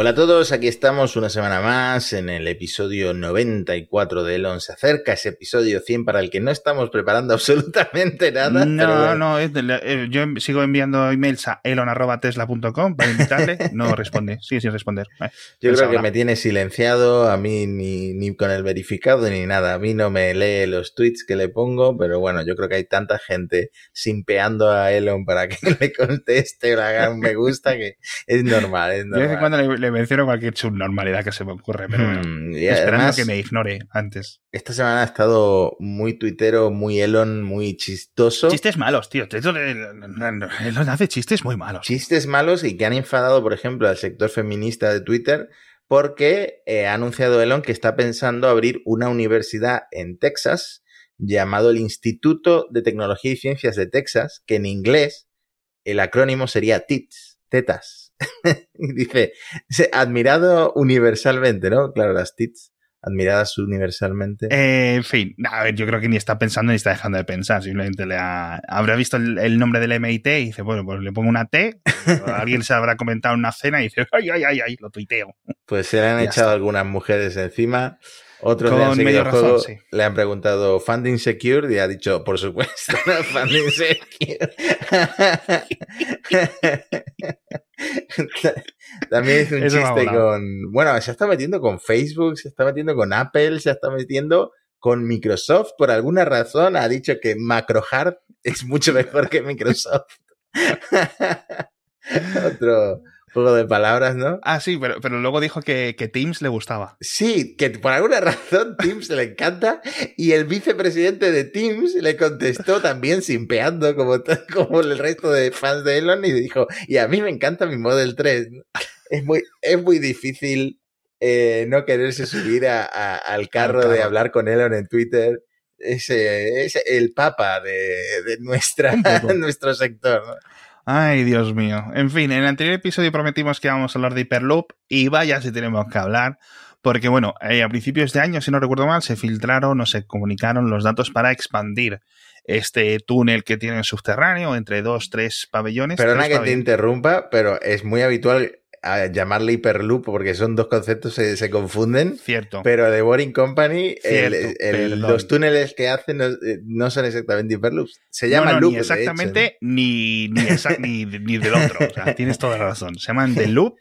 Hola a todos, aquí estamos una semana más en el episodio 94 de Elon. Se acerca ese episodio 100 para el que no estamos preparando absolutamente nada. No, no, eh, yo sigo enviando emails a elon.tesla.com para invitarle. No responde, sigue sin responder. Eh, Yo pues creo que ahora. me tiene silenciado, a mí ni, ni con el verificado ni nada. A mí no me lee los tweets que le pongo, pero bueno, yo creo que hay tanta gente simpeando a Elon para que le conteste o le haga un me gusta que es normal, es Yo de vez en normal. cuando le, le menciono cualquier subnormalidad que se me ocurre, pero bueno, Mm, y esperando además, que me ignore antes. esta semana ha estado muy tuitero, muy Elon, muy chistoso. Chistes malos, tío. Elon hace chistes muy malos. chistes malos y que han enfadado, por ejemplo, al sector feminista de Twitter porque eh, ha anunciado Elon que está pensando abrir una universidad en Texas llamado el Instituto de Tecnología y Ciencias de Texas, que en inglés el acrónimo sería TITS, tetas. dice, admirado universalmente, ¿no? Claro, las TITS, admiradas universalmente. Eh, en fin, a ver, yo creo que ni está pensando ni está dejando de pensar. Simplemente le ha, habrá visto el, el nombre del MIT y dice, bueno, pues le pongo una T. Alguien se habrá comentado en una cena y dice, ay, ay, ay, ay, lo tuiteo. Pues se le han echado está. algunas mujeres encima. Con seguido medio juego, razón, sí. le han preguntado funding secure y ha dicho, por supuesto, funding secure. También es un Eso chiste con, bueno, se está metiendo con Facebook, se está metiendo con Apple, se está metiendo con Microsoft. Por alguna razón ha dicho que MacroHard es mucho mejor que Microsoft. Otro juego de palabras, ¿no? Ah, sí, pero, pero luego dijo que, que Teams le gustaba. Sí, que por alguna razón Teams le encanta y el vicepresidente de Teams le contestó también simpeando como, como el resto de fans de Elon y dijo, y a mí me encanta mi Model 3. Es muy, es muy difícil eh, no quererse subir a- a- al carro de hablar con Elon en Twitter. Es, es el papa de, de nuestra, nuestro sector. ¿no? Ay, Dios mío. En fin, en el anterior episodio prometimos que íbamos a hablar de Hyperloop y vaya si tenemos que hablar. Porque, bueno, eh, a principios de año, si no recuerdo mal, se filtraron o se comunicaron los datos para expandir este túnel que tienen subterráneo entre dos, tres pabellones. Perdona tres que te interrumpa, pero es muy habitual a llamarle hiperloop porque son dos conceptos que se confunden. Cierto. Pero de Boring Company, Cierto, el- los túneles que hacen no, eh, no son exactamente hiperloops. Se llaman no, no, loop. ni de hecho, exactamente ni, ni, exa- ni, ni del otro. O sea, tienes toda la razón. Se llaman The Loop,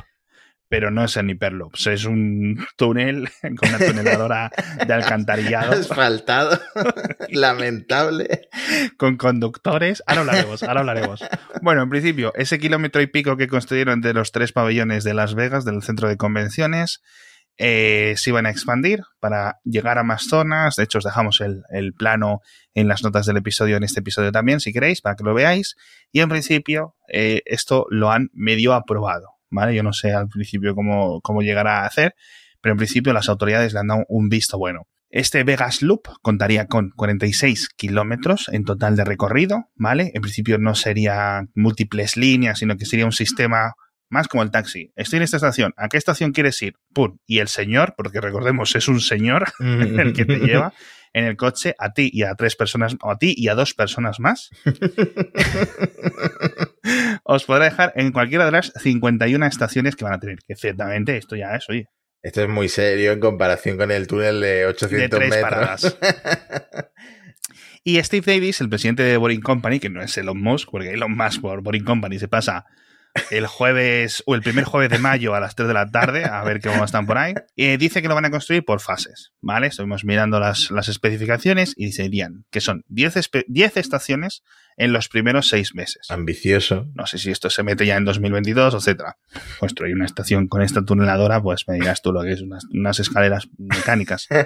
pero no es en Hyperloops. Es un túnel con una tuneladora de alcantarillado Asfaltado. Lamentable. con conductores. Ahora hablaremos, ahora hablaremos. Bueno, en principio, ese kilómetro y pico que construyeron entre los tres pabellones de Las Vegas, del centro de convenciones, eh, se iban a expandir para llegar a más zonas. De hecho, os dejamos el, el plano en las notas del episodio, en este episodio también, si queréis, para que lo veáis. Y en principio, eh, esto lo han medio aprobado, ¿vale? Yo no sé al principio cómo, cómo llegará a hacer, pero en principio las autoridades le han dado un visto bueno. Este Vegas Loop contaría con 46 kilómetros en total de recorrido, ¿vale? En principio no sería múltiples líneas, sino que sería un sistema más como el taxi. Estoy en esta estación. ¿A qué estación quieres ir? ¡Pum! Y el señor, porque recordemos, es un señor el que te lleva en el coche a ti y a tres personas, o a ti y a dos personas más. Os podrá dejar en cualquiera de las 51 estaciones que van a tener. Que ciertamente esto ya es, oye, Esto es muy serio en comparación con el túnel de 800 de tres metros. paradas. Y Steve Davis, el presidente de Boring Company, que no es Elon Musk, porque Elon Musk por Boring Company se pasa el jueves o el primer jueves de mayo a las 3 de la tarde, a ver cómo están por ahí, eh, dice que lo van a construir por fases, ¿vale? Estuvimos mirando las, las especificaciones y dirían que son 10, espe- 10 estaciones en los primeros 6 meses. Ambicioso. No sé si esto se mete ya en 2022, etcétera. Construir una estación con esta tuneladora, pues me dirás tú lo que es, unas, unas escaleras mecánicas.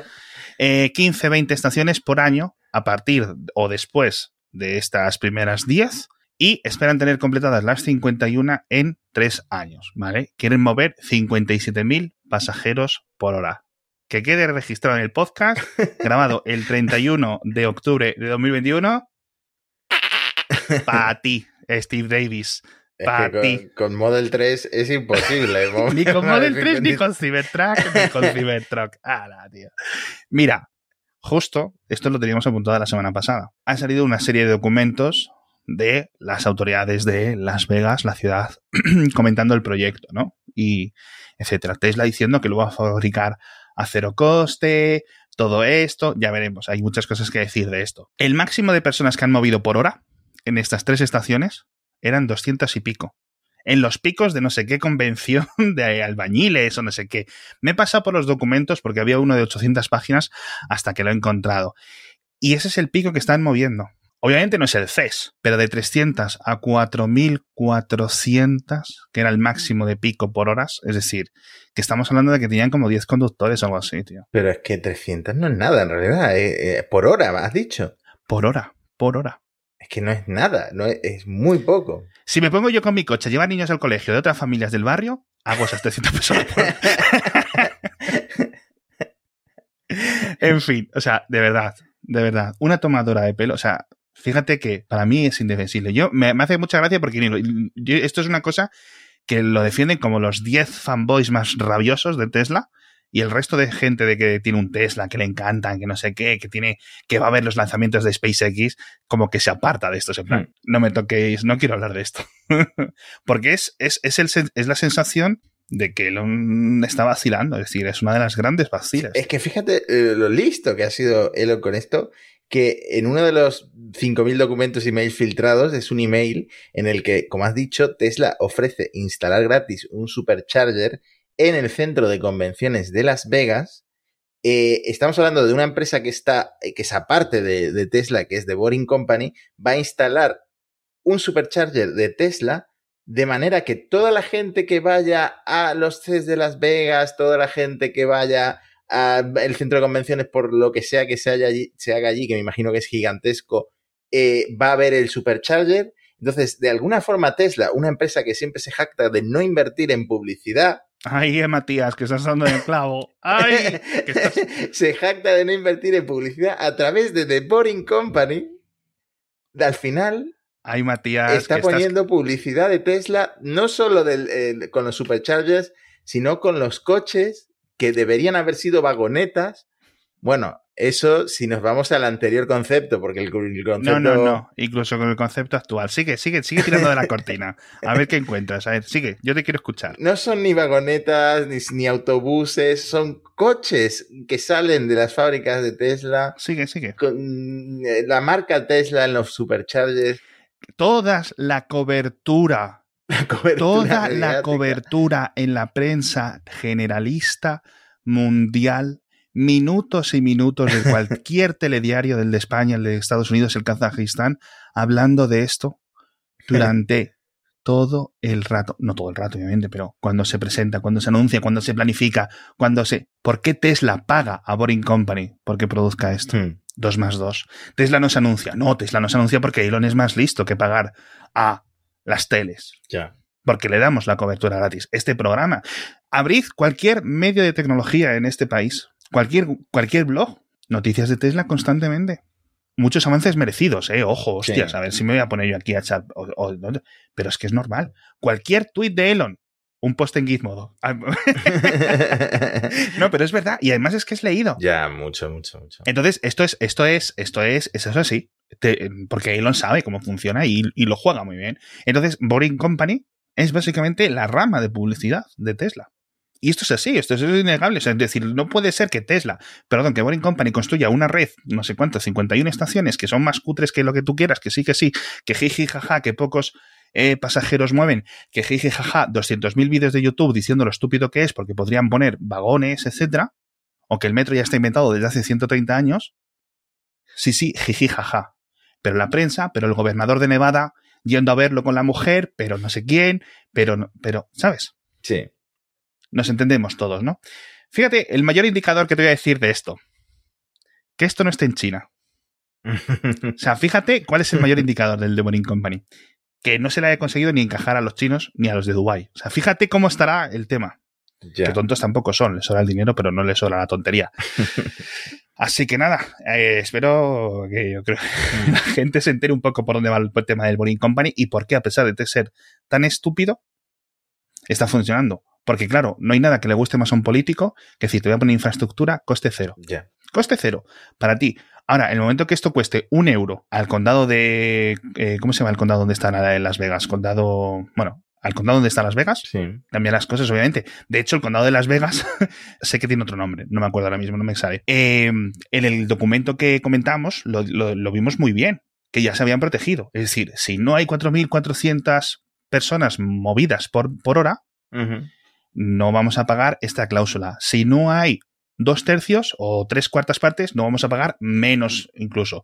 Eh, 15, 20 estaciones por año a partir o después de estas primeras 10 y esperan tener completadas las 51 en 3 años, ¿vale? Quieren mover 57.000 pasajeros por hora. Que quede registrado en el podcast, grabado el 31 de octubre de 2021. Para ti, Steve Davis. Es Pa' que con, ti. con Model 3 es imposible. Ni con Model 3 ni F-150. con Cybertruck ni con Cybertruck. Mira, justo esto lo teníamos apuntado la semana pasada. Han salido una serie de documentos de las autoridades de Las Vegas, la ciudad, comentando el proyecto, ¿no? Y etcétera. Tesla diciendo que lo va a fabricar a cero coste, todo esto, ya veremos, hay muchas cosas que decir de esto. El máximo de personas que han movido por hora en estas tres estaciones eran 200 y pico. En los picos de no sé qué convención de albañiles o no sé qué. Me he pasado por los documentos porque había uno de 800 páginas hasta que lo he encontrado. Y ese es el pico que están moviendo. Obviamente no es el CES, pero de 300 a 4400, que era el máximo de pico por horas, es decir, que estamos hablando de que tenían como 10 conductores o algo así, tío. Pero es que 300 no es nada en realidad. eh, eh, por hora, has dicho. Por hora, por hora. Que no es nada, no es, es muy poco. Si me pongo yo con mi coche a llevar niños al colegio de otras familias del barrio, hago esas 300 personas en fin, o sea, de verdad, de verdad, una tomadora de pelo, o sea, fíjate que para mí es indefensible. Yo me, me hace mucha gracia porque yo- esto es una cosa que lo defienden como los 10 fanboys más rabiosos de Tesla y el resto de gente de que tiene un Tesla, que le encantan, que no sé qué, que tiene que va a ver los lanzamientos de SpaceX, como que se aparta de esto, en plan, no me toquéis, no quiero hablar de esto. Porque es, es, es, el, sen- es la sensación de que Elon está vacilando, es decir, es una de las grandes vacilas. Es que fíjate eh, lo listo que ha sido Elon con esto, que en uno de los 5.000 documentos email filtrados es un email en el que, como has dicho, Tesla ofrece instalar gratis un supercharger en el centro de convenciones de Las Vegas. Eh, estamos hablando de una empresa que está, eh, que es aparte de, Tesla, que es The Boring Company, va a instalar un supercharger de Tesla de manera que toda la gente que vaya a los CES de Las Vegas, toda la gente que vaya al centro de convenciones por lo que sea que se haga allí, que me imagino que es gigantesco, eh, va a ver el supercharger. Entonces, de alguna forma Tesla, una empresa que siempre se jacta de no invertir en publicidad, Ay, eh, Matías, que estás dando en el clavo. Ay, que estás... se jacta de no invertir en publicidad a través de The Boring Company, al final Ay, Matías, está que estás... poniendo publicidad de Tesla, no solo del- con los superchargers, sino con los coches que deberían haber sido vagonetas. Bueno, eso si nos vamos al anterior concepto, porque el, el concepto... No, no, no. Incluso con el concepto actual. Sigue, sigue, sigue tirando de la cortina. A ver qué encuentras. A ver, sigue. Yo te quiero escuchar. No son ni vagonetas, ni, ni autobuses, son coches que salen de las fábricas de Tesla, Sigue, sigue. con eh, la marca Tesla en los superchargers. Todas la cobertura, La toda la cobertura en la prensa generalista mundial, minutos y minutos de cualquier telediario, del de España, el de Estados Unidos, el Kazajistán, hablando de esto durante todo el rato, no todo el rato obviamente, pero cuando se presenta, cuando se anuncia, cuando se planifica, cuando se... ¿Por qué Tesla paga a Boring Company porque produzca esto? Hmm. 2 más 2. Tesla no se anuncia. No, Tesla no se anuncia porque Elon es más listo que pagar a las teles. Ya. Porque le damos la cobertura gratis. Este programa. Abrid cualquier medio de tecnología en este país. Cualquier, cualquier blog. Noticias de Tesla constantemente. Muchos avances merecidos, ¿eh? Ojo, hostias. Sí. A ver si me voy a poner yo aquí a chat. o- o- no, pero es que es normal. Cualquier tweet de Elon. Un post en Gizmodo. No, pero es verdad. Y además es que es leído. ya, mucho, mucho, mucho. Entonces, esto es, esto es, esto es, eso es así. Te- porque Elon sabe cómo funciona y, y lo juega muy bien. Entonces, Boring Company es básicamente la rama de publicidad de Tesla. Y esto es así, esto es innegable. Es decir, no puede ser que Tesla, perdón, que Boring Company construya una red, no sé cuántas, 51 estaciones que son más cutres que lo que tú quieras, que sí, que sí, que jiji, jaja, que pocos eh, pasajeros mueven, que jiji, jaja, 200.000 vídeos de YouTube diciendo lo estúpido que es porque podrían poner vagones, etcétera, o que el metro ya está inventado desde hace 130 años. Sí, sí, jiji, jaja. Pero la prensa, pero el gobernador de Nevada yendo a verlo con la mujer, pero no sé quién, pero, pero, ¿sabes? Sí. Nos entendemos todos, ¿no? Fíjate, el mayor indicador que te voy a decir de esto, que esto no esté en China. O sea, fíjate cuál es el mayor indicador del The Boring Company. Que no se le haya conseguido ni encajar a los chinos ni a los de Dubai. O sea, fíjate cómo estará el tema. ya. Que tontos tampoco son, les sobra el dinero, pero no les sobra la tontería. Así que nada, eh, espero que yo creo que la gente se entere un poco por dónde va el tema del Boring Company y por qué, a pesar de ser tan estúpido, está funcionando. Porque claro, no hay nada que le guste más a un político que decir, te voy a poner infraestructura, coste cero. Ya. Coste cero para ti. Ahora, en el momento que esto cueste un euro al condado de... eh, ¿Cómo se llama el condado donde está Las Vegas? Condado... Bueno, al condado donde está Las Vegas. Sí. Cambian las cosas, obviamente. De hecho, el condado de Las Vegas, sé que tiene otro nombre, no me acuerdo ahora mismo, no me sale. Eh, en el documento que comentamos lo, lo- lo vimos muy bien, que ya se habían protegido. Es decir, si no hay 4.400 personas movidas por, por hora, Ujú. No vamos a pagar esta cláusula. Si no hay dos tercios o tres cuartas partes, no vamos a pagar menos incluso.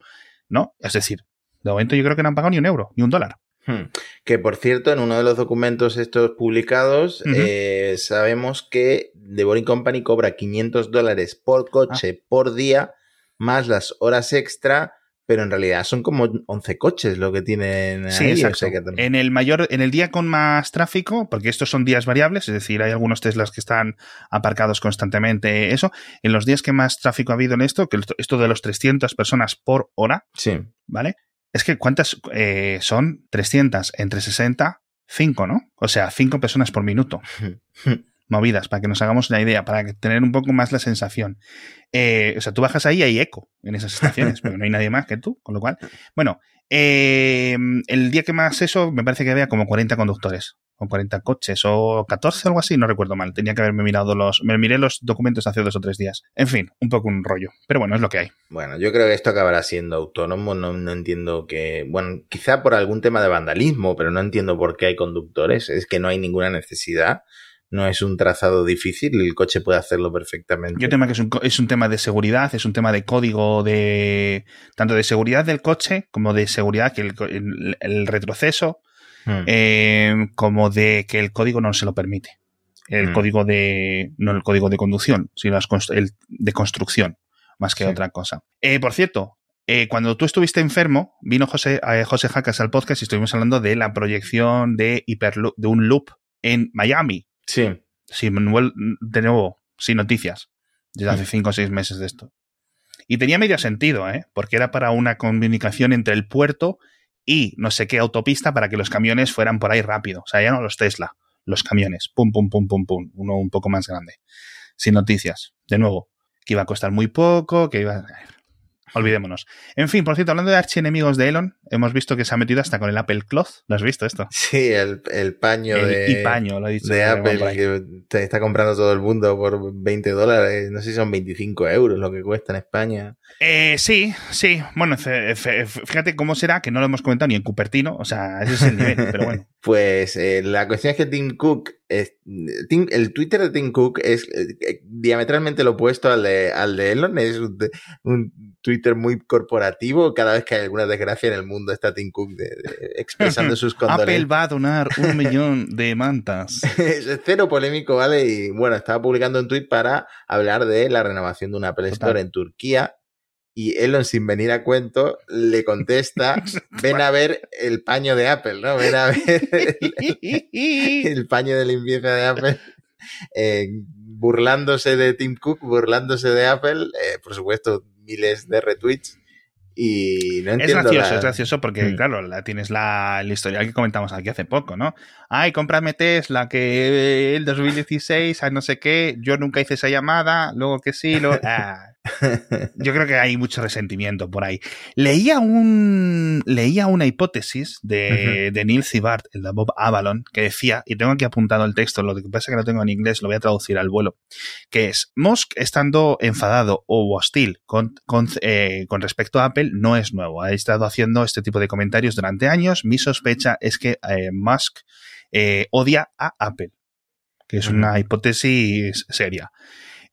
¿No? Es decir, de momento yo creo que no han pagado ni un euro, ni un dólar. Hmm. Que por cierto, en uno de los documentos estos publicados, eh, sabemos que The Boring Company cobra 500 dólares por coche Ah. por día, más las horas extra, pero en realidad son como 11 coches lo que tienen Sí, ahí. o exacto. sea que también- En el mayor, en el día con más tráfico, porque estos son días variables, es decir, hay algunos Teslas que están aparcados constantemente, eso. En los días que más tráfico ha habido en esto, que esto de los 300 personas por hora, Sí. ¿vale? Es que ¿cuántas eh, son 300 entre 60? 5, ¿no? O sea, 5 personas por minuto movidas, para que nos hagamos una idea, para tener un poco más la sensación. Eh, o sea, tú bajas ahí y hay eco en esas estaciones, porque no hay nadie más que tú, con lo cual. Bueno, eh, el día que más eso, me parece que había como 40 conductores, o 40 coches, o 14 o algo así, no recuerdo mal. Tenía que haberme mirado los. Me miré los documentos hace dos o tres días. En fin, un poco un rollo. Pero bueno, es lo que hay. Bueno, yo creo que esto acabará siendo autónomo. No, no entiendo que. Bueno, quizá por algún tema de vandalismo, pero no entiendo por qué hay conductores. Es que no hay ninguna necesidad. No es un trazado difícil, el coche puede hacerlo perfectamente. Yo tema que es un, es un tema de seguridad, es un tema de código de tanto de seguridad del coche como de seguridad que el, co- el- el retroceso, Hmm. eh, como de que el código no se lo permite. El Mm. código de no el código de conducción, sino las el de construcción, más que Sí. otra cosa. Eh, por cierto, eh, cuando tú estuviste enfermo, vino José, eh, José Jacas al podcast y estuvimos hablando de la proyección de hiperloop, de un loop en Miami Sí. sin, vuel- de nuevo, sin noticias, desde hace cinco o seis meses de esto. Y tenía medio sentido, ¿eh? porque era para una comunicación entre el puerto y no sé qué autopista para que los camiones fueran por ahí rápido. O sea, ya no los Tesla, los camiones. Pum, pum, pum, pum, pum. Uno un poco más grande. Sin noticias. De nuevo, que iba a costar muy poco, que iba... Olvidémonos. En fin, por cierto, hablando de archienemigos de Elon, hemos visto que se ha metido hasta con el Apple Cloth. ¿Lo has visto esto? Sí, el, el paño el de, iPaño, lo ha dicho. de Apple que te está comprando todo el mundo por 20 dólares. No sé si son 25 euros lo que cuesta en España. Eh, sí, sí. Bueno, fíjate cómo será, que no lo hemos comentado ni en Cupertino. O sea, ese es el nivel, pero bueno. Pues eh, la cuestión es que Tim Cook, es- Tim- el Twitter de Tim Cook es eh, eh, diametralmente lo opuesto al de, al de Elon. Es un, un Twitter muy corporativo. Cada vez que hay alguna desgracia en el mundo está Tim Cook de- de- expresando sus Apple condolencias. va a donar un millón de mantas. es cero polémico, ¿vale? Y bueno, estaba publicando un tweet para hablar de la renovación de una Apple Total. Store en Turquía. Y Elon, sin venir a cuento, le contesta: Ven a ver el paño de Apple, ¿no? Ven a ver el, el paño de limpieza de Apple. eh, burlándose de Tim Cook, burlándose de Apple. eh, por supuesto, miles de retweets. Y no Es gracioso, la- es gracioso porque, Mm. claro, la, tienes la, el historial que comentamos aquí hace poco, ¿no? Ay, cómprame Tesla, que el 2016, a no sé qué, yo nunca hice esa llamada, luego que sí, luego... Ah. Yo creo que hay mucho resentimiento por ahí. Leía un leía una hipótesis de, de Neil Zibart, el de Bob Avalon, que decía, y tengo aquí apuntado el texto, lo que pasa es que lo tengo en inglés, lo voy a traducir al vuelo, que es, Musk estando enfadado o hostil con, con, eh, con respecto a Apple no es nuevo. Ha estado haciendo este tipo de comentarios durante años. Mi sospecha es que eh, Musk eh, odia a Apple, que es una hipótesis seria.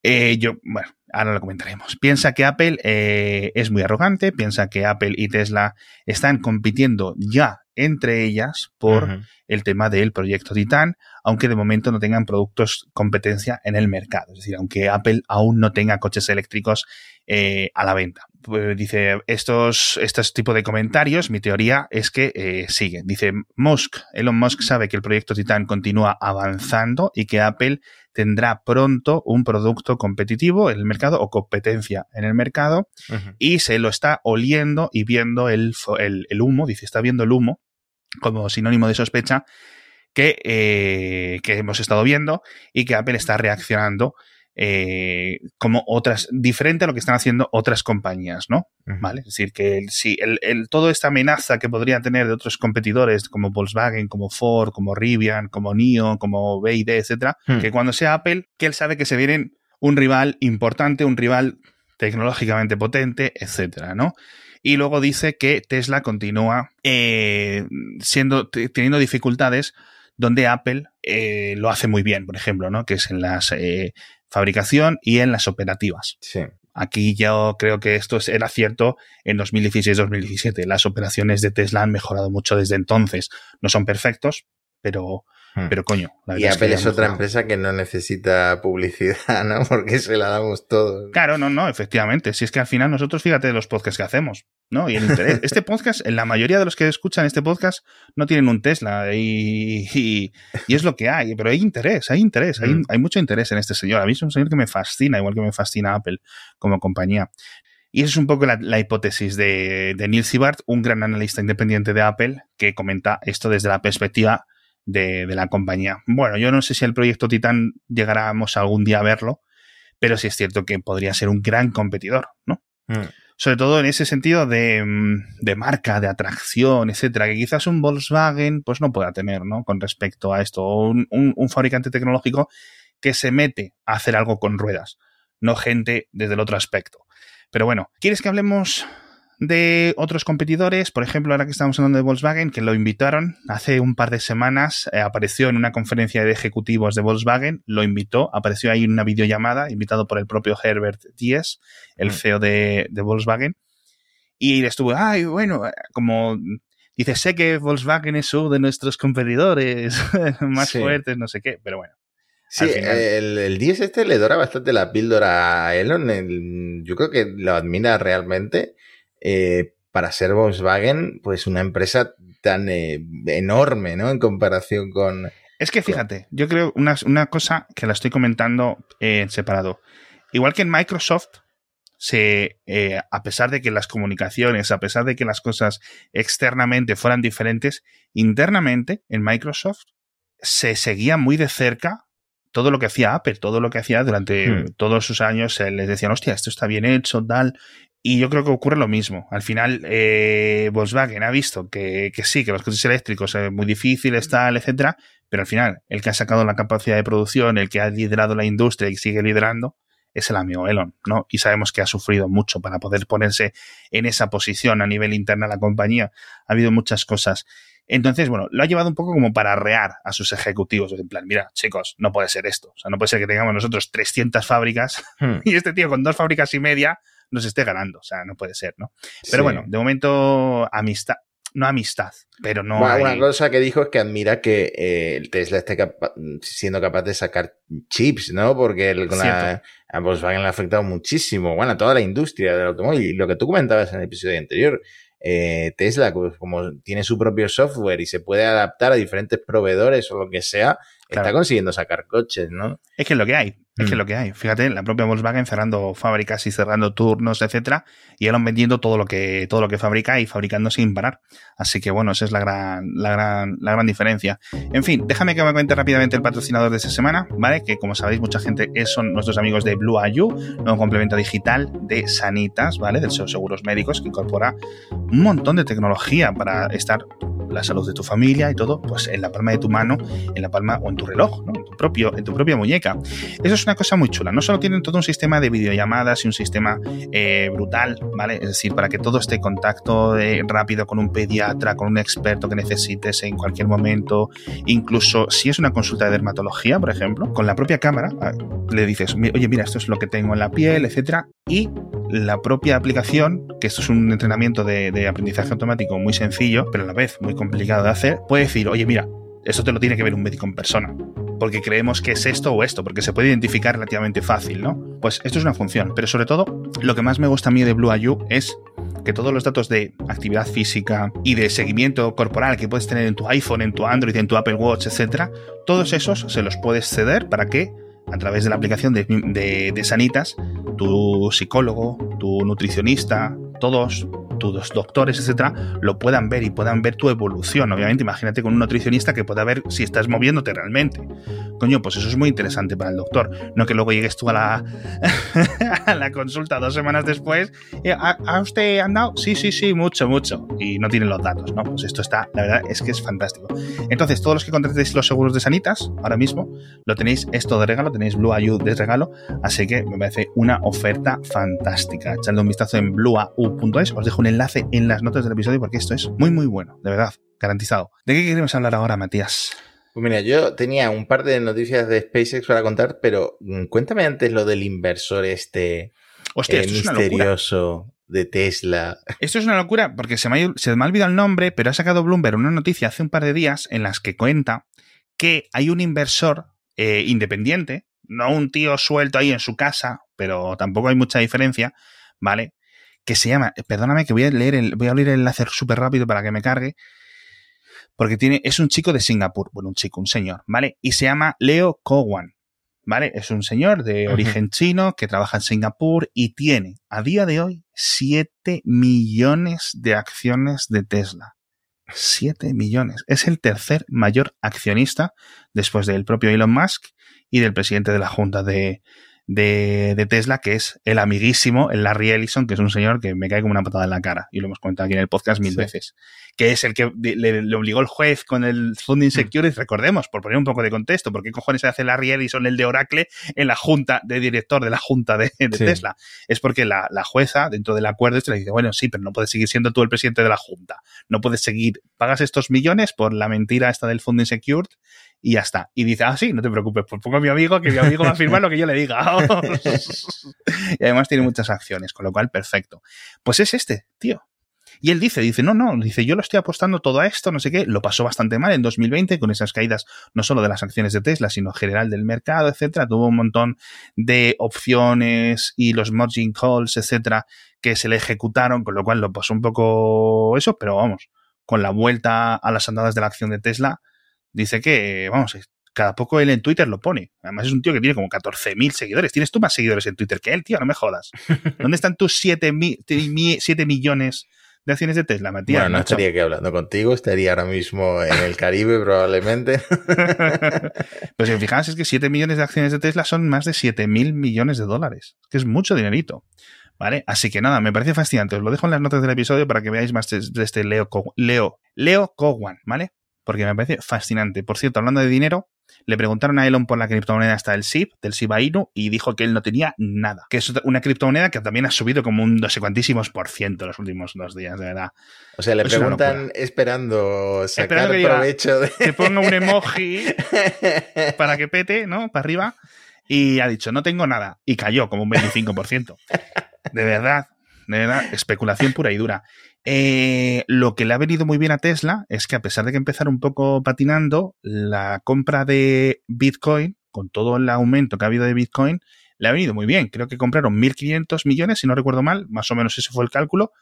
Eh, yo, bueno, ahora lo comentaremos. Piensa que Apple eh, es muy arrogante, piensa que Apple y Tesla están compitiendo ya entre ellas por el tema del proyecto Titan, aunque de momento no tengan productos competencia en el mercado. Es decir, aunque Apple aún no tenga coches eléctricos eh, a la venta. Pues dice, estos, estos tipos de comentarios, mi teoría es que eh, siguen. Dice, Musk, Elon Musk sabe que el proyecto Titan continúa avanzando y que Apple tendrá pronto un producto competitivo en el mercado o competencia en el mercado y se lo está oliendo y viendo el, el, el humo, dice, está viendo el humo como sinónimo de sospecha que, eh, que hemos estado viendo y que Apple está reaccionando eh, como otras, diferente a lo que están haciendo otras compañías, ¿no? ¿Vale? Es decir, que si el, el, toda esta amenaza que podría tener de otros competidores como Volkswagen, como Ford, como Rivian, como NIO, como BID, etcétera, hmm. que cuando sea Apple, que él sabe que se viene un rival importante, un rival tecnológicamente potente, etcétera, ¿no? Y luego dice que Tesla continúa eh, siendo, teniendo dificultades donde Apple eh, lo hace muy bien, por ejemplo, ¿no? Que es en las eh, fabricación y en las operativas. Sí. Aquí yo creo que esto era cierto en 2016-2017. Las operaciones de Tesla han mejorado mucho desde entonces. No son perfectos, pero Hmm. Pero coño, la Y Apple es, otra empresa que no necesita publicidad, ¿no? Porque se la damos todos. Claro, no, no, efectivamente. Si es que al final nosotros, fíjate los podcasts que hacemos, ¿no? Y el interés. este podcast, en la mayoría de los que escuchan este podcast no tienen un Tesla y, y, es lo que hay. Pero hay interés, hay interés, hay, hmm. hay, mucho interés en este señor. A mí es un señor que me fascina, igual que me fascina Apple como compañía. Y esa es un poco la, hipótesis de, de Neil Sibart, un gran analista independiente de Apple, que comenta esto desde la perspectiva de, la compañía. Bueno, yo no sé si el proyecto Titan llegáramos algún día a verlo, pero sí es cierto que podría ser un gran competidor, ¿no? Mm. Sobre todo en ese sentido de, mm, de, marca, de atracción, etcétera, que quizás un Volkswagen pues no pueda tener, ¿no? Con respecto a esto. Un, un fabricante tecnológico que se mete a hacer algo con ruedas, no gente desde el otro aspecto. Pero bueno, ¿quieres que hablemos de otros competidores, por ejemplo, ahora que estamos hablando de Volkswagen, que lo invitaron hace un par de semanas, eh, apareció en una conferencia de ejecutivos de Volkswagen, lo invitó, apareció ahí en una videollamada, invitado por el propio Herbert Diess, el mm. CEO de, Volkswagen, y estuvo, ay, bueno, como dice, sé que Volkswagen es uno de nuestros competidores más fuertes, no sé qué, pero bueno. Sí, el, el 10 este le dora bastante la píldora a Elon. yo creo que lo admira realmente. Eh, para ser Volkswagen, pues una empresa tan eh, enorme, ¿no? En comparación con... Es que fíjate, yo creo una, una cosa que la estoy comentando en separado. Igual que en Microsoft, se, eh, a pesar de que las comunicaciones, a pesar de que las cosas externamente fueran diferentes, internamente en Microsoft se seguía muy de cerca todo lo que hacía Apple, todo lo que hacía durante hmm. todos sus años, les decían, hostia, esto está bien hecho, tal, y yo creo que ocurre lo mismo. Al final, eh, Volkswagen ha visto que, que, sí, que los coches eléctricos es muy difíciles, tal, etcétera, pero al final, el que ha sacado la capacidad de producción, el que ha liderado la industria y sigue liderando, es el amigo Elon, ¿no? Y sabemos que ha sufrido mucho para poder ponerse en esa posición a nivel interno de la compañía. Ha habido muchas cosas. Entonces, bueno, lo ha llevado un poco como para rear a sus ejecutivos. En plan, mira, chicos, no puede ser esto. O sea, no puede ser que tengamos nosotros 300 fábricas hmm. y este tío con dos fábricas y media nos esté ganando. O sea, no puede ser, ¿no? Pero bueno, de momento, amistad. No amistad, pero no. Una cosa que dijo es que admira que eh, el Tesla esté siendo capaz de sacar chips, ¿no? Porque el, con la, a Volkswagen le ha afectado muchísimo, bueno, a toda la industria del automóvil. Y lo que tú comentabas en el episodio anterior, eh, Tesla, pues, como tiene su propio software y se puede adaptar a diferentes proveedores o lo que sea, está consiguiendo sacar coches, ¿no? Es que es lo que hay. Es que es mm. lo que hay. Fíjate, la propia Volkswagen cerrando fábricas y cerrando turnos, etcétera, y Elon vendiendo todo lo que, todo lo que fabrica y fabricando sin parar. Así que bueno, esa es la gran, la gran, la gran diferencia. En fin, déjame que me cuente rápidamente el patrocinador de esta semana, ¿vale? Que como sabéis, mucha gente son nuestros amigos de Blue IU, nuevo complemento digital de Sanitas, ¿vale? De los seguros médicos, que incorpora un montón de tecnología para estar la salud de tu familia y todo, pues en la palma de tu mano, en la palma o en tu reloj, ¿no? En tu propio, en tu propia muñeca. Eso es una cosa muy chula. No solo tienen todo un sistema de videollamadas y un sistema eh, brutal, ¿vale? Es decir, para que todo esté en contacto eh, rápido con un pediatra, con un experto que necesites en cualquier momento, incluso si es una consulta de dermatología, por ejemplo, con la propia cámara, ah, le dices, oye, mira, esto es lo que tengo en la piel, etcétera, y la propia aplicación, que esto es un entrenamiento de, de aprendizaje automático muy sencillo, pero a la vez muy complicado de hacer, puede decir, oye, mira, esto te lo tiene que ver un médico en persona porque creemos que es esto o esto, porque se puede identificar relativamente fácil, ¿no? Pues esto es una función, pero sobre todo lo que más me gusta a mí de Blue IU es que todos los datos de actividad física y de seguimiento corporal que puedes tener en tu iPhone, en tu Android, en tu Apple Watch, etcétera, todos esos se los puedes ceder para que a través de la aplicación de, de, Sanitas, tu psicólogo, tu nutricionista, todos tus doctores, etcétera, lo puedan ver y puedan ver tu evolución. Obviamente, imagínate con un nutricionista que pueda ver si estás moviéndote realmente. Coño, pues eso es muy interesante para el doctor. No que luego llegues tú a la, a la consulta dos semanas después. y, ¿Ha, ha usted andado? Sí, sí, sí, mucho, mucho. Y no tienen los datos, ¿no? Pues esto está, la verdad es que es fantástico. Entonces, todos los que contratéis los seguros de Sanitas, ahora mismo, lo tenéis esto de regalo, tenéis Blue IU de regalo, así que me parece una oferta fantástica. Echadle un vistazo en os dejo un enlace en las notas del episodio porque esto es muy, muy bueno, de verdad, garantizado. ¿De qué queremos hablar ahora, Matías? Pues mira, yo tenía un par de noticias de SpaceX para contar, pero mm, cuéntame antes lo del inversor este Hostia, eh, misterioso de Tesla. Esto es una locura porque se me, ha, se me ha olvidado el nombre, pero ha sacado Bloomberg una noticia hace un par de días en las que cuenta que hay un inversor eh, independiente, no un tío suelto ahí en su casa, pero tampoco hay mucha diferencia, ¿vale? Que se llama, perdóname que voy a leer el, voy a abrir el enlace súper rápido para que me cargue, porque tiene, es un chico de Singapur, bueno, un chico, un señor, ¿vale? Y se llama Leo Kowan, ¿vale? Es un señor de origen chino que trabaja en Singapur y tiene a día de hoy 7 millones de acciones de Tesla. 7 millones. Es el tercer mayor accionista después del propio Elon Musk y del presidente de la junta de, de, de Tesla, que es el amiguísimo, el Larry Ellison, que es un señor que me cae como una patada en la cara. Y lo hemos contado aquí en el podcast mil Sí. veces. Que es el que le, le obligó el juez con el Funding Security. Recordemos, por poner un poco de contexto, ¿por qué cojones hace Larry Ellison el de Oracle en la junta de director de la junta de, de Sí. Tesla? Es porque la, la jueza, dentro del acuerdo, este le dice, bueno, sí, pero no puedes seguir siendo tú el presidente de la junta. No puedes seguir, pagas estos millones por la mentira esta del Funding Secured y ya está. Y dice, ah, sí, no te preocupes, pues pongo a mi amigo, que mi amigo va a firmar lo que yo le diga. y además tiene muchas acciones, con lo cual, perfecto. Pues es este, tío. Y él dice, dice, no, no, dice, yo lo estoy apostando todo a esto, no sé qué, lo pasó bastante mal en 2020 con esas caídas no solo de las acciones de Tesla, sino en general del mercado, etcétera. Tuvo un montón de opciones y los margin calls, etcétera, que se le ejecutaron, con lo cual lo pasó un poco eso, pero vamos, con la vuelta a las andadas de la acción de Tesla, dice que, vamos, cada poco él en Twitter lo pone. Además es un tío que tiene como 14.000 seguidores. Tienes tú más seguidores en Twitter que él, tío, no me jodas. ¿Dónde están tus 7, mi- mi- 7 millones de acciones de Tesla, Matías? bueno, no macho? estaría aquí hablando contigo, estaría ahora mismo en el Caribe probablemente. Pero si os fijáis, es que 7 millones de acciones de Tesla son más de 7 mil millones de dólares. Es que es mucho dinerito. ¿Vale? Así que nada, me parece fascinante. Os lo dejo en las notas del episodio para que veáis más de este Leo, Co- Leo, Leo Kowan, ¿vale? Porque me parece fascinante. Por cierto, hablando de dinero, le preguntaron a Elon por la criptomoneda hasta del SIB, del Shiba Inu, y dijo que él no tenía nada. Que es una criptomoneda que también ha subido como un no sé cuantísimos por ciento los últimos dos días, de verdad. O sea, le Es preguntan esperando sacar Esperando que diga, provecho de... Que ponga un emoji para que pete, ¿no? Para arriba. Y ha dicho, no tengo nada. Y cayó como un 25%. De verdad, de verdad, especulación pura y dura. Eh, lo que le ha venido muy bien a Tesla es que a pesar de que empezar un poco patinando, la compra de Bitcoin, con todo el aumento que ha habido de Bitcoin, le ha venido muy bien. Creo que compraron 1.500 millones, si no recuerdo mal, más o menos ese fue el cálculo.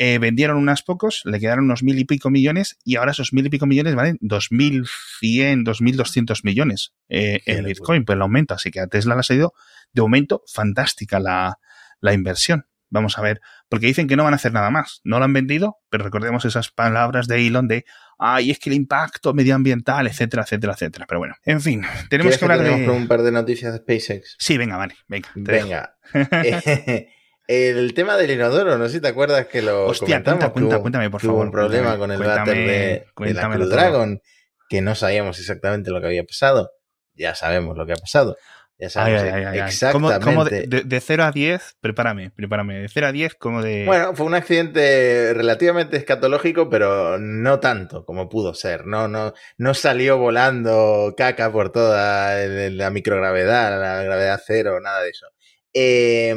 Eh, vendieron unas pocos, le quedaron unos mil y pico millones y ahora esos mil y pico millones valen 2.100, 2.200 millones eh, locura. Bitcoin por el aumento. Así que a Tesla le ha salido de momento fantástica la, la inversión. Vamos a ver, porque dicen que no van a hacer nada más. No lo han vendido, pero recordemos esas palabras de Elon de, ay, es que el impacto medioambiental, etcétera, etcétera, etcétera. Pero bueno, en fin, tenemos ¿Quieres que hablar tenemos de... un par de noticias de SpaceX? Sí, venga, vale, venga. Venga. Eh, el tema del inodoro, no sé si te acuerdas que lo Hostia, comentamos. cuenta, cuenta, cuéntame, por hubo favor. un problema cuéntame, con el váter de, de la. Dragon, que no sabíamos exactamente lo que había pasado. Ya sabemos lo que ha pasado. Ya Ay, sabemos ay, ay, ay, ay. exactamente. ¿Cómo, cómo de, de, de 0 a 10? Prepárame, prepárame. De 0 a 10, como de. Bueno, fue un accidente relativamente escatológico, pero no tanto como pudo ser. No, no, no salió volando caca por toda la microgravedad, la gravedad cero, nada de eso. Eh,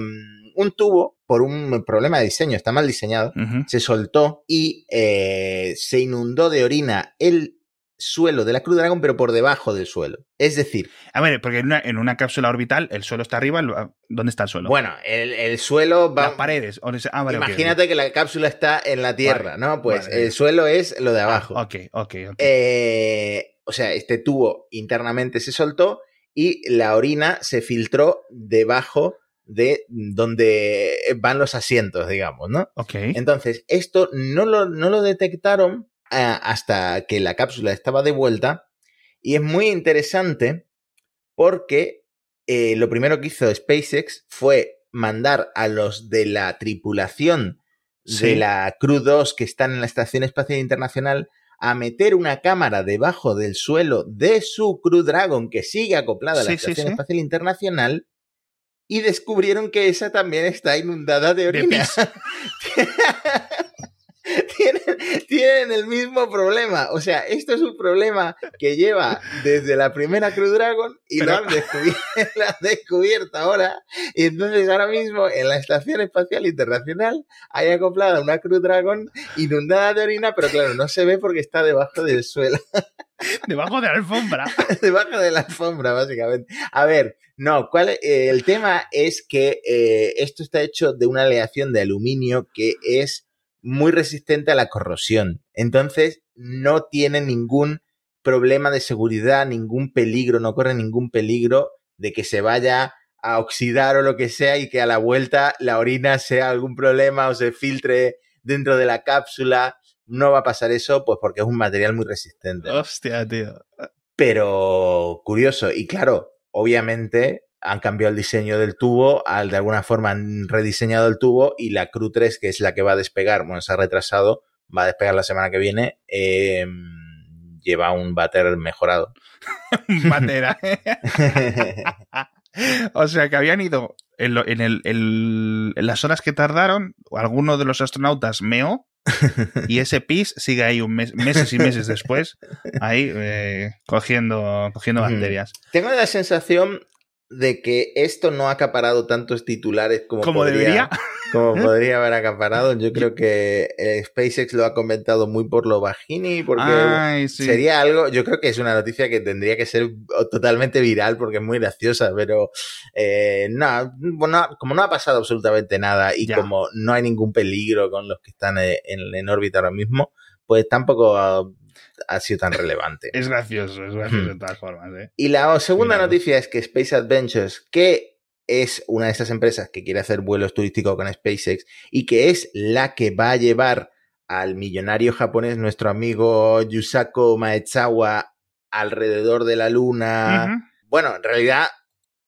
un tubo, por un problema de diseño, está mal diseñado, se soltó y eh, se inundó de orina el suelo de la Cruz Dragon, pero por debajo del suelo. Es decir, A ver, porque en una, en una cápsula orbital el suelo está arriba. el- ¿Dónde está el suelo? bueno, el, el suelo va... Las paredes. o sea, ah, vale, Imagínate que la cápsula está en la Tierra, Vale, ¿no? Pues vale. el suelo es lo de abajo. Ah, ok, ok, ok. Eh, o sea, este tubo internamente se soltó y la orina se filtró debajo de donde van los asientos, digamos, ¿no? Ok. Entonces, esto no lo, no lo detectaron hasta que la cápsula estaba de vuelta y es muy interesante porque eh, lo primero que hizo SpaceX fue mandar a los de la tripulación Sí. de la Crew 2 que están en la Estación Espacial Internacional a meter una cámara debajo del suelo de su Crew Dragon que sigue acoplada a la Sí, Estación sí. Espacial Internacional y descubrieron que esa también está inundada de orina. tienen, tienen el mismo problema. O sea, esto es un problema que lleva desde la primera Crew Dragon y lo, han descubierto, lo han descubierto ahora. Y entonces ahora mismo en la Estación Espacial Internacional hay acoplada una Crew Dragon inundada de orina, pero claro, no se ve porque está debajo del suelo, Debajo de la alfombra. debajo de la alfombra, básicamente. A ver, no, ¿cuál, eh, el tema es que eh, esto está hecho de una aleación de aluminio que es muy resistente a la corrosión. Entonces, no tiene ningún problema de seguridad, ningún peligro, no corre ningún peligro de que se vaya a oxidar o lo que sea y que a la vuelta la orina sea algún problema o se filtre dentro de la cápsula. No va a pasar eso, pues porque es un material muy resistente. Hostia, tío. Pero curioso, y claro, obviamente han cambiado el diseño del tubo, al, de alguna forma han rediseñado el tubo y la Crew 3, que es la que va a despegar, bueno, se ha retrasado, va a despegar la semana que viene, eh, lleva un váter mejorado. Matera. o sea que habían ido en, lo- en el- en las horas que tardaron, alguno de los astronautas meó y ese pis sigue ahí un mes, meses y meses después, ahí eh, cogiendo, cogiendo bacterias. Tengo la sensación de que esto no ha acaparado tantos titulares como, Como podría, debería. como podría haber acaparado. Yo creo que eh, SpaceX lo ha comentado muy por lo bajini, porque Ay, sí. Sería algo, yo creo que es una noticia que tendría que ser totalmente viral porque es muy graciosa, pero eh, no, bueno, como no ha pasado absolutamente nada y Ya. como no hay ningún peligro con los que están eh, en, en órbita ahora mismo, pues tampoco ha, sido tan relevante. Es gracioso, es gracioso Hmm. de todas formas. ¿eh? Y la segunda noticia es que Space Adventures, que es una de estas empresas que quiere hacer vuelos turísticos con SpaceX y que es la que va a llevar al millonario japonés, nuestro amigo Yusako Maezawa, alrededor de la Luna. Bueno, en realidad,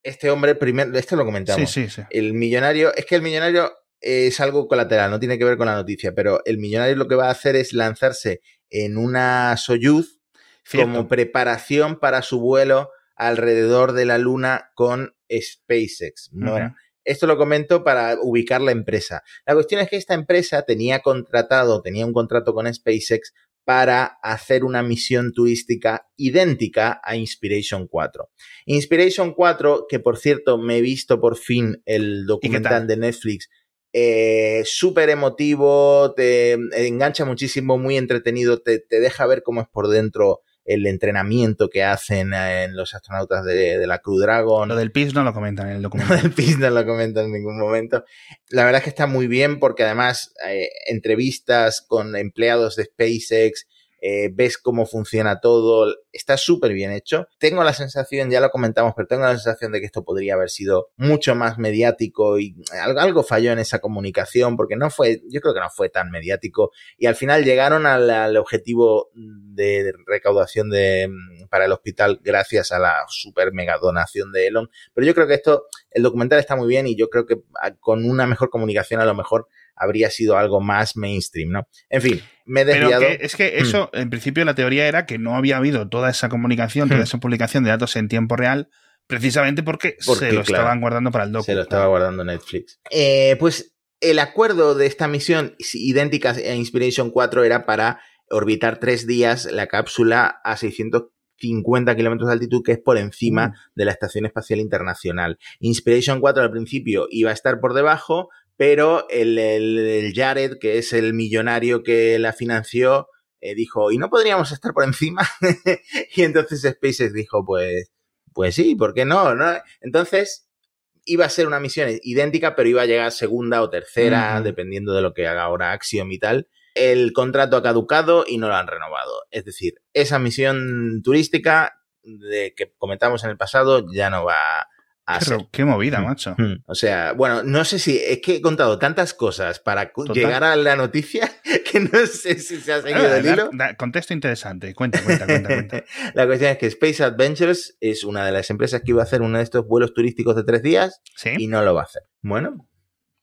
este hombre, primero, esto lo comentamos. Sí, sí, sí. El millonario, es que el millonario es algo colateral, no tiene que ver con la noticia, pero el millonario lo que va a hacer es lanzarse en una Soyuz Cierto. como preparación para su vuelo alrededor de la Luna con SpaceX. Bueno, esto lo comento para ubicar la empresa. La cuestión es que esta empresa tenía contratado, tenía un contrato con SpaceX para hacer una misión turística idéntica a Inspiration 4. Inspiration 4, que por cierto me he visto por fin el documental tal? de Netflix, eh, súper emotivo, te engancha muchísimo, muy entretenido, te, te deja ver cómo es por dentro el entrenamiento que hacen eh, en los astronautas de, de la Crew Dragon. Lo del pis no lo comentan en el No, documental. el PIS no lo comenta en ningún momento. La verdad es que está muy bien porque además eh, entrevistas con empleados de SpaceX, eh, ves cómo funciona todo, está súper bien hecho. Tengo la sensación, ya lo comentamos, pero tengo la sensación de que esto podría haber sido mucho más mediático y algo, algo falló en esa comunicación porque no fue, yo creo que no fue tan mediático y al final llegaron al, objetivo de recaudación de, para el hospital gracias a la super mega donación de Elon. Pero yo creo que esto, el documental está muy bien y yo creo que a- con una mejor comunicación a lo mejor habría sido algo más mainstream, ¿no? En fin, me he Pero desviado. que es que eso, en principio, la teoría era que no había habido toda esa comunicación, toda Hmm. esa publicación de datos en tiempo real, precisamente porque, Porque, se lo claro, estaban guardando para el docu. Se lo estaba guardando Netflix. Eh, pues el acuerdo de esta misión idéntica a Inspiration 4 era para orbitar tres días la cápsula a 650 kilómetros de altitud, que es por encima Mm. de la Estación Espacial Internacional. Inspiration 4 al principio iba a estar por debajo, pero el, el- el Jared, que es el millonario que la financió, eh, dijo, ¿y no podríamos estar por encima? y entonces SpaceX dijo, pues, pues sí, ¿por qué no? ¿no? Entonces, iba a ser una misión idéntica, pero iba a llegar segunda o tercera, dependiendo de lo que haga ahora Axiom y tal. El contrato ha caducado y no lo han renovado. Es decir, esa misión turística de que comentamos en el pasado ya no va a Qué, movida, Mm. macho. Mm. O sea, bueno, no sé si es que he contado tantas cosas para Total. llegar a la noticia que no sé si se ha seguido Ah, el hilo. da- contexto interesante. Cuenta, cuenta, cuenta, cuenta. La cuestión es que Space Adventures es una de las empresas que iba a hacer uno de estos vuelos turísticos de tres días ¿Sí? y no lo va a hacer. Bueno,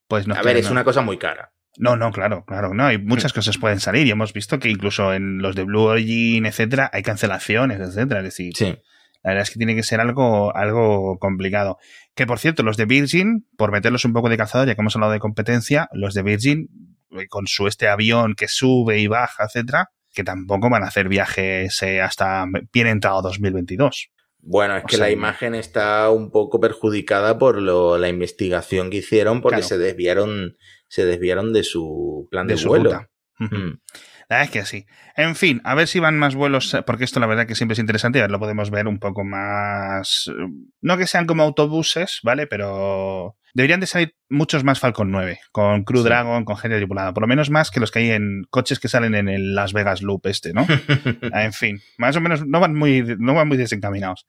Pues no a ver, es no. una cosa muy cara. No, no, claro, claro, no, hay muchas cosas pueden salir y hemos visto que incluso en los de Blue Origin, etcétera, hay cancelaciones, etcétera, es decir, Sí. La verdad es que tiene que ser algo, algo complicado. Que por cierto, los de Virgin, por meterlos un poco de calzador, ya que hemos hablado de competencia, los de Virgin, eh, con su este avión que sube y baja, etcétera, que tampoco van a hacer viajes eh, hasta bien entrado 2022. Bueno, es O que sea, la imagen está un poco perjudicada por lo, la investigación que hicieron porque Claro. se desviaron se desviaron de su plan de, de su vuelo. ruta. Mm. Verdad es que sí. En fin, a ver si van más vuelos, porque esto la verdad que siempre es interesante a ver, lo podemos ver un poco más... eh, No que sean como autobuses, ¿vale? Pero deberían de salir muchos más Falcon 9, con Crew Sí. Dragon, con gente tripulada. Por lo menos más que los que hay en coches que salen en el Las Vegas Loop este, ¿no? Ah, En fin, más o menos no van muy, no van muy desencaminados.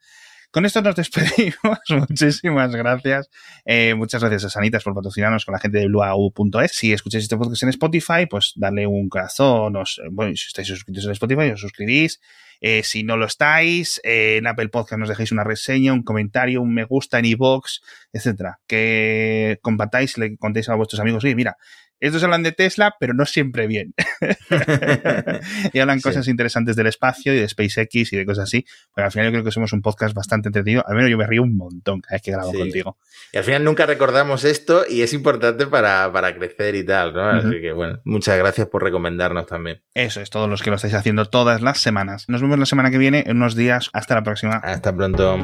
Con esto nos despedimos. Muchísimas gracias. Eh, muchas gracias a Sanitas por patrocinarnos con la gente de blueau.es. Si escucháis este podcast en Spotify, pues darle un corazón. Os, bueno, si estáis suscritos en Spotify, os suscribís. Eh, si no lo estáis, eh, en Apple Podcast nos dejéis una reseña, un comentario, un me gusta en iVoox, etcétera. Que compartáis, le contéis a vuestros amigos, oye, mira, estos hablan de Tesla, pero no siempre bien. y hablan Sí. cosas interesantes del espacio y de SpaceX y de cosas así. Pero al final yo creo que somos un podcast bastante entretenido. Al menos yo me río un montón cada vez que grabo Sí. contigo. Y al final nunca recordamos esto y es importante para, para crecer y tal, ¿no? Así que bueno, muchas gracias por recomendarnos también. Eso es, todos los que lo estáis haciendo todas las semanas. Nos vemos la semana que viene, en unos días. Hasta la próxima. Hasta pronto.